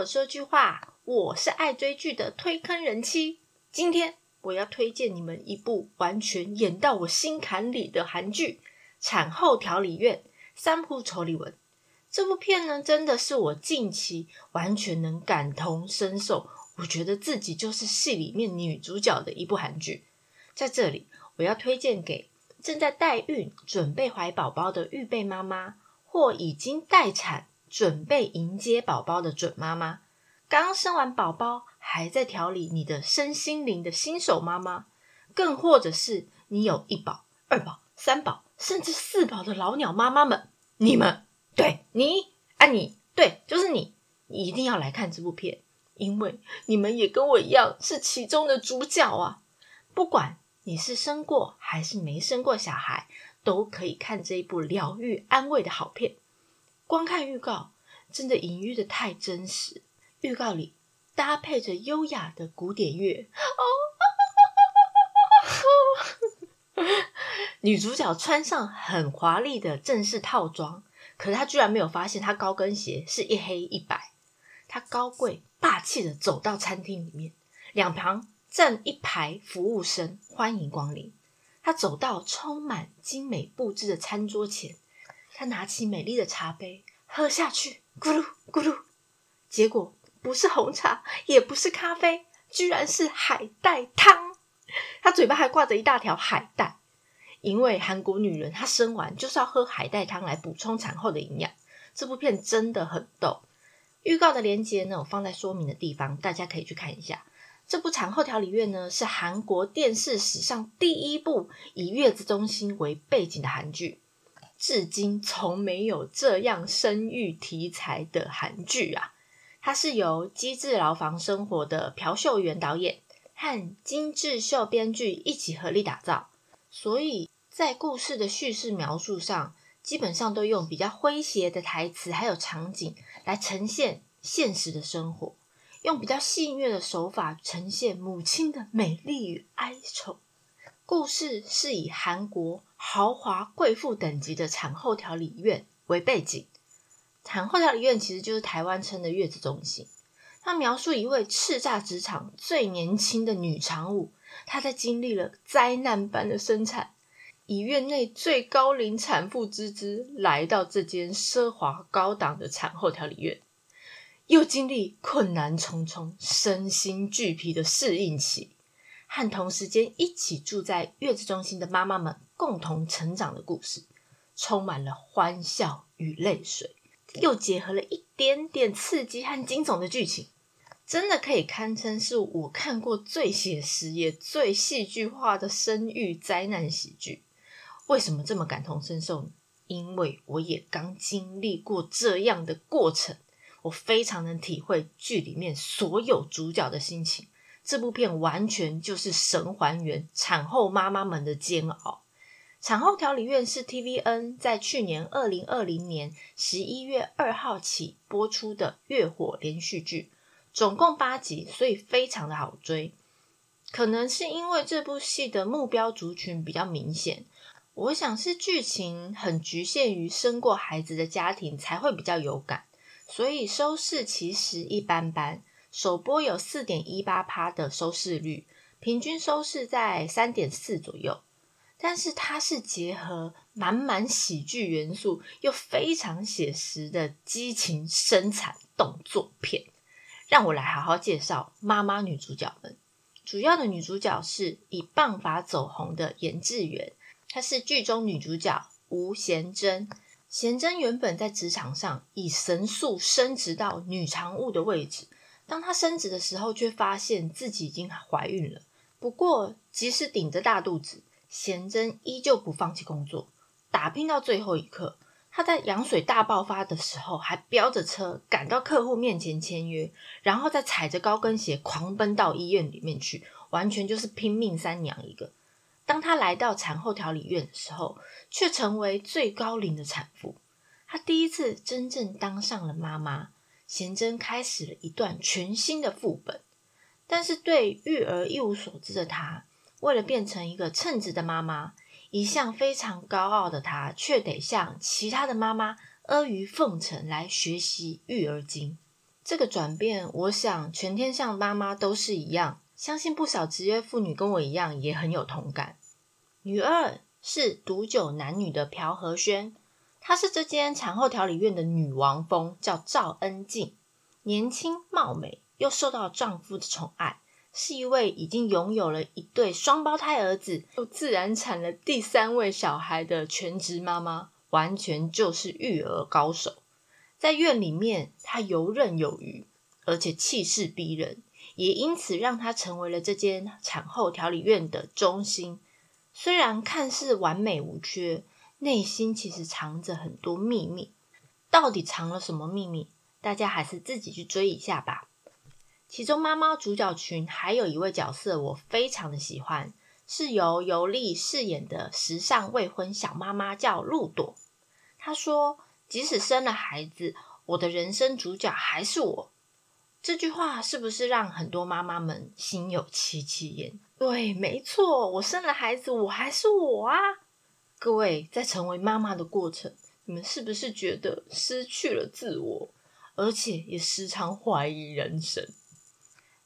我说句话，我是爱追剧的推坑人妻。今天我要推荐你们一部完全演到我心坎里的韩剧《产后调理院》三部丑李文。这部片呢，真的是我近期完全能感同身受，我觉得自己就是戏里面女主角的一部韩剧。在这里，我要推荐给正在代孕、准备怀宝宝的预备妈妈，或已经待产、准备迎接宝宝的准妈妈，刚生完宝宝还在调理你的身心灵的新手妈妈，更或者是你有一宝、二宝、三宝，甚至四宝的老鸟妈妈们，你们。对你啊，你对，就是你，你一定要来看这部片，因为你们也跟我一样是其中的主角啊！不管你是生过还是没生过小孩，都可以看这一部疗愈安慰的好片。光看预告，真的隐喻的太真实。预告里搭配着优雅的古典乐，哦，女主角穿上很华丽的正式套装。可是他居然没有发现，她高跟鞋是一黑一白。她高贵霸气的走到餐厅里面，两旁站一排服务生欢迎光临。她走到充满精美布置的餐桌前，他拿起美丽的茶杯喝下去，咕噜咕噜。结果不是红茶，也不是咖啡，居然是海带汤。他嘴巴还挂着一大条海带。因为韩国女人她生完就是要喝海带汤来补充产后的营养。这部片真的很逗，预告的链接呢我放在说明的地方，大家可以去看一下。这部产后调理院呢是韩国电视史上第一部以月子中心为背景的韩剧，至今从没有这样生育题材的韩剧啊！它是由机智牢房生活的朴秀元导演和金智秀编剧一起合力打造。所以在故事的叙事描述上，基本上都用比较诙谐的台词还有场景来呈现现实的生活，用比较戏谑的手法呈现母亲的美丽与哀愁。故事是以韩国豪华贵妇等级的产后调理院为背景，产后调理院其实就是台湾称的月子中心。它描述一位叱咤职场最年轻的女常务。她在经历了灾难般的生产，以院内最高龄产妇之姿来到这间奢华高档的产后调理院，又经历困难重重、身心俱疲的适应期，和同时间一起住在月子中心的妈妈们共同成长的故事，充满了欢笑与泪水，又结合了一点点刺激和惊悚的剧情。真的可以堪称是我看过最写实也最戏剧化的生育灾难喜剧。为什么这么感同身受呢？因为我也刚经历过这样的过程，我非常能体会剧里面所有主角的心情。这部片完全就是神还原产后妈妈们的煎熬。产后调理院是 TVN 在去年二零二零年十一月二号起播出的月火连续剧。总共八集，所以非常的好追。可能是因为这部戏的目标族群比较明显，我想是剧情很局限于生过孩子的家庭才会比较有感，所以收视其实一般般。首播有四点一八趴的收视率，平均收视在三点四左右。但是它是结合满满喜剧元素，又非常写实的激情生产动作片。让我来好好介绍妈妈女主角们。主要的女主角是以棒法走红的严志源，她是剧中女主角吴贤珍。贤珍原本在职场上以神速升职到女常务的位置，当她升职的时候，却发现自己已经怀孕了。不过，即使顶着大肚子，贤珍依旧不放弃工作，打拼到最后一刻。她在羊水大爆发的时候，还飙着车赶到客户面前签约，然后再踩着高跟鞋狂奔到医院里面去，完全就是拼命三娘一个。当她来到产后调理院的时候，却成为最高龄的产妇。她第一次真正当上了妈妈，贤珍开始了一段全新的副本。但是对育儿一无所知的她，为了变成一个称职的妈妈。一向非常高傲的她，却得向其他的妈妈阿谀奉承来学习育儿经。这个转变，我想全天下妈妈都是一样，相信不少职业妇女跟我一样也很有同感。女二是独酒男女的朴和轩，她是这间产后调理院的女王蜂，叫赵恩静，年轻貌美，又受到丈夫的宠爱。是一位已经拥有了一对双胞胎儿子，又自然产了第三位小孩的全职妈妈，完全就是育儿高手。在院里面，她游刃有余，而且气势逼人，也因此让她成为了这间产后调理院的中心。虽然看似完美无缺，内心其实藏着很多秘密。到底藏了什么秘密？大家还是自己去追一下吧。其中妈妈主角群还有一位角色我非常的喜欢，是由尤莉饰演的时尚未婚小妈妈，叫露朵。她说：“即使生了孩子，我的人生主角还是我。”这句话是不是让很多妈妈们心有戚戚焉？对，没错，我生了孩子，我还是我啊！各位在成为妈妈的过程，你们是不是觉得失去了自我，而且也时常怀疑人生？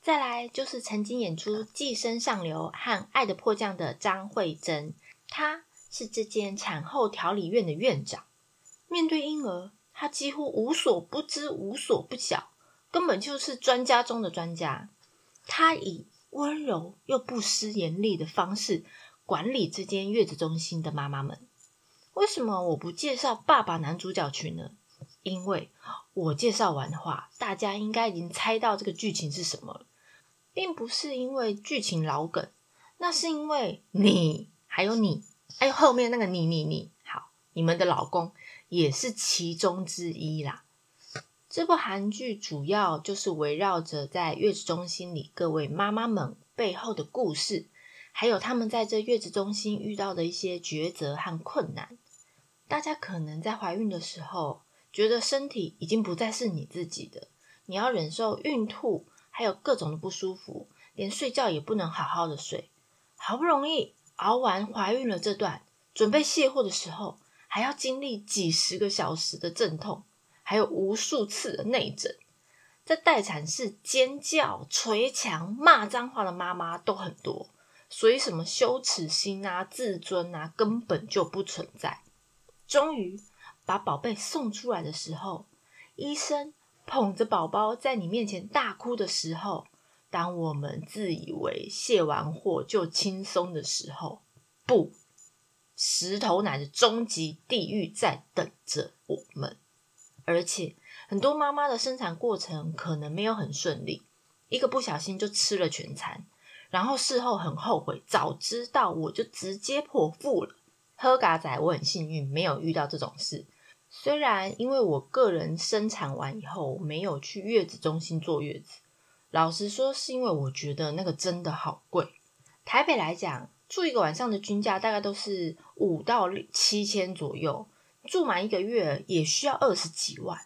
再来就是曾经演出《寄生上流》和《爱的迫降》的张慧珍，她是这间产后调理院的院长。面对婴儿，她几乎无所不知、无所不晓，根本就是专家中的专家。她以温柔又不失严厉的方式管理这间月子中心的妈妈们。为什么我不介绍爸爸男主角群呢？因为我介绍完的话，大家应该已经猜到这个剧情是什么了。并不是因为剧情老梗，那是因为你还有你，还有后面那个你你你，好，你们的老公也是其中之一啦。这部韩剧主要就是围绕着在月子中心里各位妈妈们背后的故事，还有他们在这月子中心遇到的一些抉择和困难。大家可能在怀孕的时候，觉得身体已经不再是你自己的，你要忍受孕吐。还有各种的不舒服，连睡觉也不能好好的睡。好不容易熬完怀孕了这段，准备卸货的时候，还要经历几十个小时的阵痛，还有无数次的内诊。在待产室尖叫、捶墙、骂脏话的妈妈都很多，所以什么羞耻心啊、自尊啊，根本就不存在。终于把宝贝送出来的时候，医生。捧着宝宝在你面前大哭的时候，当我们自以为卸完货就轻松的时候，不，石头奶的终极地狱在等着我们。而且很多妈妈的生产过程可能没有很顺利，一个不小心就吃了全餐，然后事后很后悔，早知道我就直接剖腹了。喝嘎仔，我很幸运，没有遇到这种事。虽然因为我个人生产完以后没有去月子中心坐月子，老实说是因为我觉得那个真的好贵。台北来讲，住一个晚上的均价大概都是五到七千左右，住满一个月也需要二十几万。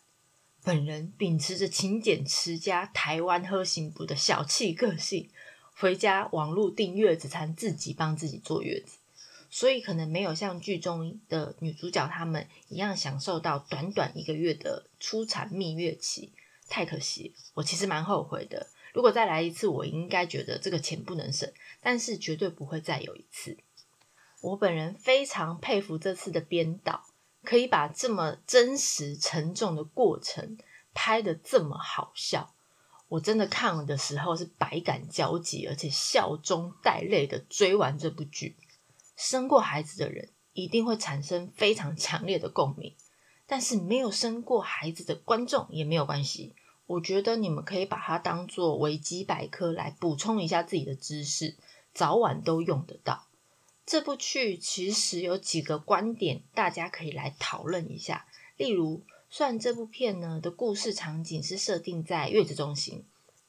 本人秉持着勤俭持家、台湾喝行不的小气个性，回家网络订月子餐，自己帮自己坐月子。所以可能没有像剧中的女主角她们一样享受到短短一个月的出产蜜月期，太可惜。我其实蛮后悔的。如果再来一次，我应该觉得这个钱不能省，但是绝对不会再有一次。我本人非常佩服这次的编导，可以把这么真实沉重的过程拍得这么好笑。我真的看的时候是百感交集，而且笑中带泪的追完这部剧。生过孩子的人一定会产生非常强烈的共鸣，但是没有生过孩子的观众也没有关系。我觉得你们可以把它当做维基百科来补充一下自己的知识，早晚都用得到。这部剧其实有几个观点，大家可以来讨论一下。例如，虽然这部片呢的故事场景是设定在月子中心，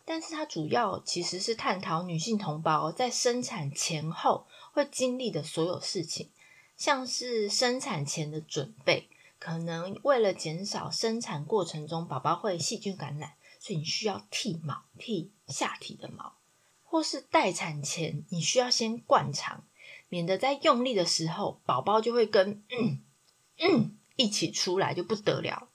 但是它主要其实是探讨女性同胞在生产前后。会经历的所有事情，像是生产前的准备，可能为了减少生产过程中宝宝会细菌感染，所以你需要剃毛，剃下体的毛；或是待产前，你需要先灌肠，免得在用力的时候，宝宝就会跟 嗯嗯一起出来就不得了；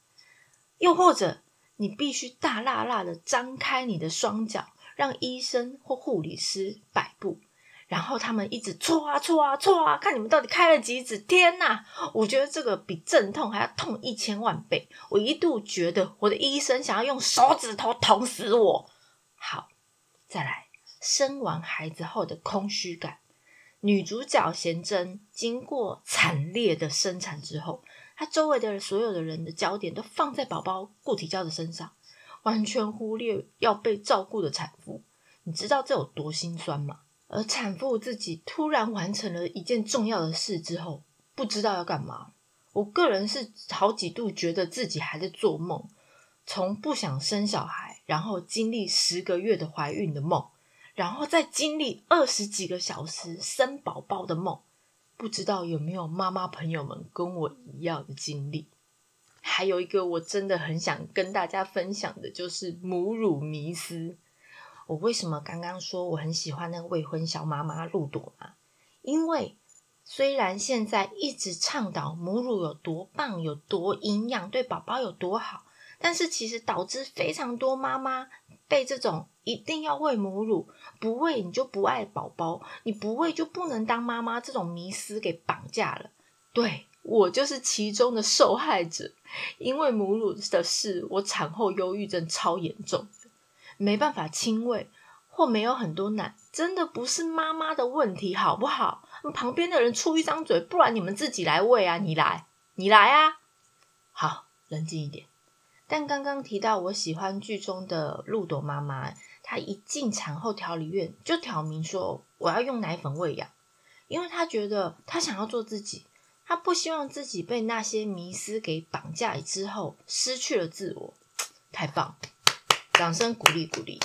又或者你必须大辣辣的张开你的双脚，让医生或护理师摆布，然后他们一直戳啊戳啊戳啊，看你们到底开了几指。天哪，我觉得这个比阵痛还要痛一千万倍。我一度觉得我的医生想要用手指头捅死我。好，再来，生完孩子后的空虚感。女主角贤贞经过惨烈的生产之后，她周围的所有的人的焦点都放在宝宝固体胶的身上，完全忽略要被照顾的产妇。你知道这有多心酸吗？而产妇自己突然完成了一件重要的事之后，不知道要干嘛。我个人是好几度觉得自己还在做梦，从不想生小孩，然后经历十个月的怀孕的梦。然后再经历二十几个小时生宝宝的梦，不知道有没有妈妈朋友们跟我一样的经历？还有一个我真的很想跟大家分享的，就是母乳迷思。我为什么刚刚说我很喜欢那个未婚小妈妈露朵啊？因为虽然现在一直倡导母乳有多棒、有多营养、对宝宝有多好，但是其实导致非常多妈妈被这种。一定要喂母乳，不喂你就不爱宝宝，你不喂就不能当妈妈，这种迷思给绑架了。对我就是其中的受害者，因为母乳的事，我产后忧郁症超严重，没办法亲喂或没有很多奶，真的不是妈妈的问题，好不好？旁边的人出一张嘴，不然你们自己来喂啊，你来，你来啊！好，冷静一点。但刚刚提到我喜欢剧中的露朵妈妈。她一进产后调理院，就挑明说我要用奶粉喂养，因为她觉得她想要做自己，她不希望自己被那些迷思给绑架之后失去了自我。太棒，掌声鼓励鼓励。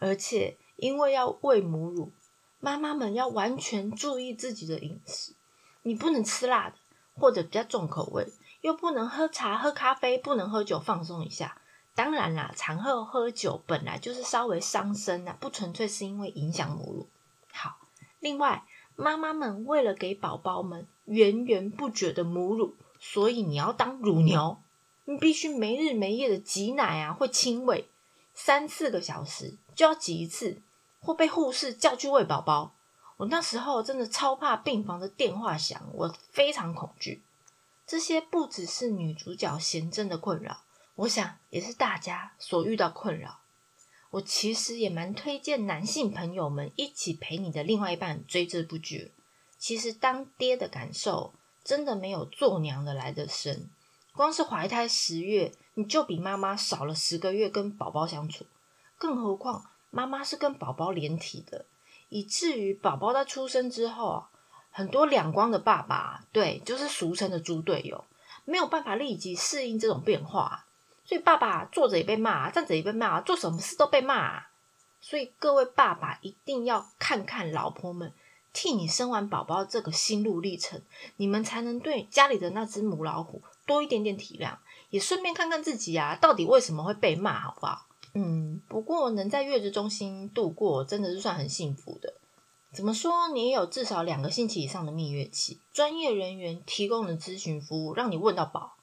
而且因为要喂母乳，妈妈们要完全注意自己的饮食，你不能吃辣的或者比较重口味，又不能喝茶喝咖啡，不能喝酒放松一下。当然啦，产后喝酒本来就是稍微伤身的，不纯粹是因为影响母乳。好，另外妈妈们为了给宝宝们源源不绝的母乳，所以你要当乳牛，你必须没日没夜的挤奶啊，会亲喂，三四个小时就要挤一次，或被护士叫去喂宝宝。我那时候真的超怕病房的电话响，我非常恐惧。这些不只是女主角贤真的困扰。我想也是大家所遇到困扰。我其实也蛮推荐男性朋友们一起陪你的另外一半追这部剧。其实当爹的感受真的没有做娘的来的深。光是怀胎十月，你就比妈妈少了十个月跟宝宝相处。更何况妈妈是跟宝宝连体的，以至于宝宝在出生之后啊，很多两光的爸爸，对，就是俗称的猪队友，没有办法立即适应这种变化。所以爸爸坐着也被骂，站着也被骂，做什么事都被骂。所以各位爸爸一定要看看老婆们替你生完宝宝这个心路历程，你们才能对家里的那只母老虎多一点点体谅，也顺便看看自己啊，到底为什么会被骂，好不好？嗯，不过能在月子中心度过，真的是算很幸福的。怎么说？你有至少两个星期以上的蜜月期，专业人员提供的咨询服务，让你问到饱。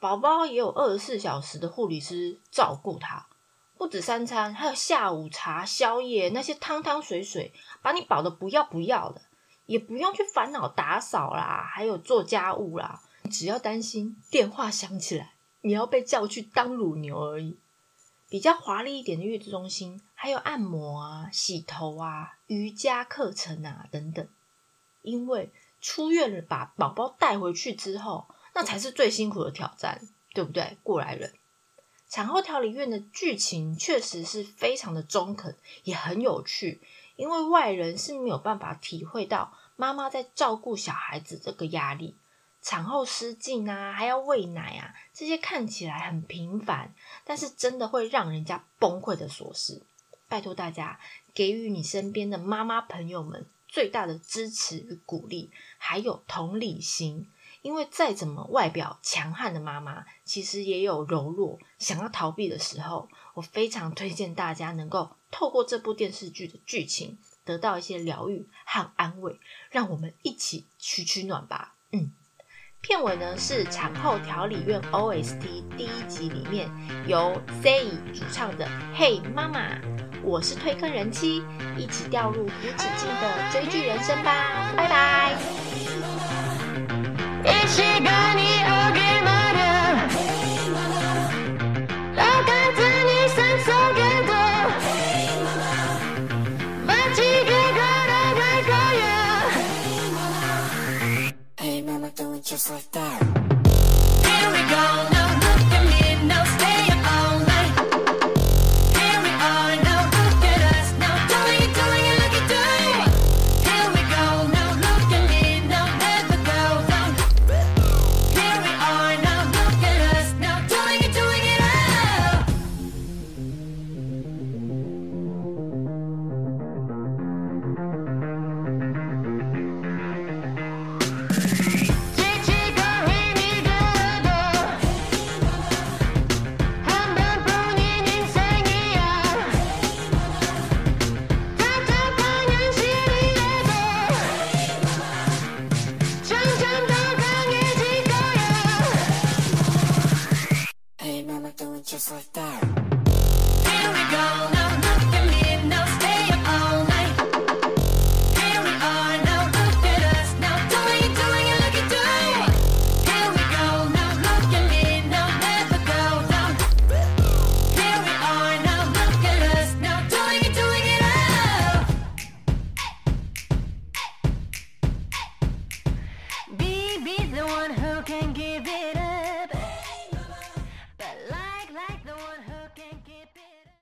宝宝也有二十四小时的护理师照顾他，不止三餐，还有下午茶、宵夜那些汤汤水水，把你饱的不要不要的，也不用去烦恼打扫啦，还有做家务啦，只要担心电话响起来，你要被叫去当乳牛而已。比较华丽一点的月子中心，还有按摩啊、洗头啊、瑜伽课程啊等等。因为出院了，把宝宝带回去之后。那才是最辛苦的挑战，对不对？过来人，产后调理院的剧情确实是非常的中肯，也很有趣。因为外人是没有办法体会到妈妈在照顾小孩子这个压力，产后失禁啊，还要喂奶啊，这些看起来很平凡，但是真的会让人家崩溃的琐事。拜托大家，给予你身边的妈妈朋友们最大的支持与鼓励，还有同理心。因为再怎么外表强悍的妈妈，其实也有柔弱、想要逃避的时候。我非常推荐大家能够透过这部电视剧的剧情，得到一些疗愈和安慰。让我们一起取取暖吧。嗯，片尾呢是产后调理院 OST 第一集里面由 Say 主唱的《嘿妈妈》，我是推坑人妻，一起掉入无止境的追剧人生吧，拜拜。一起跟你 Here we go.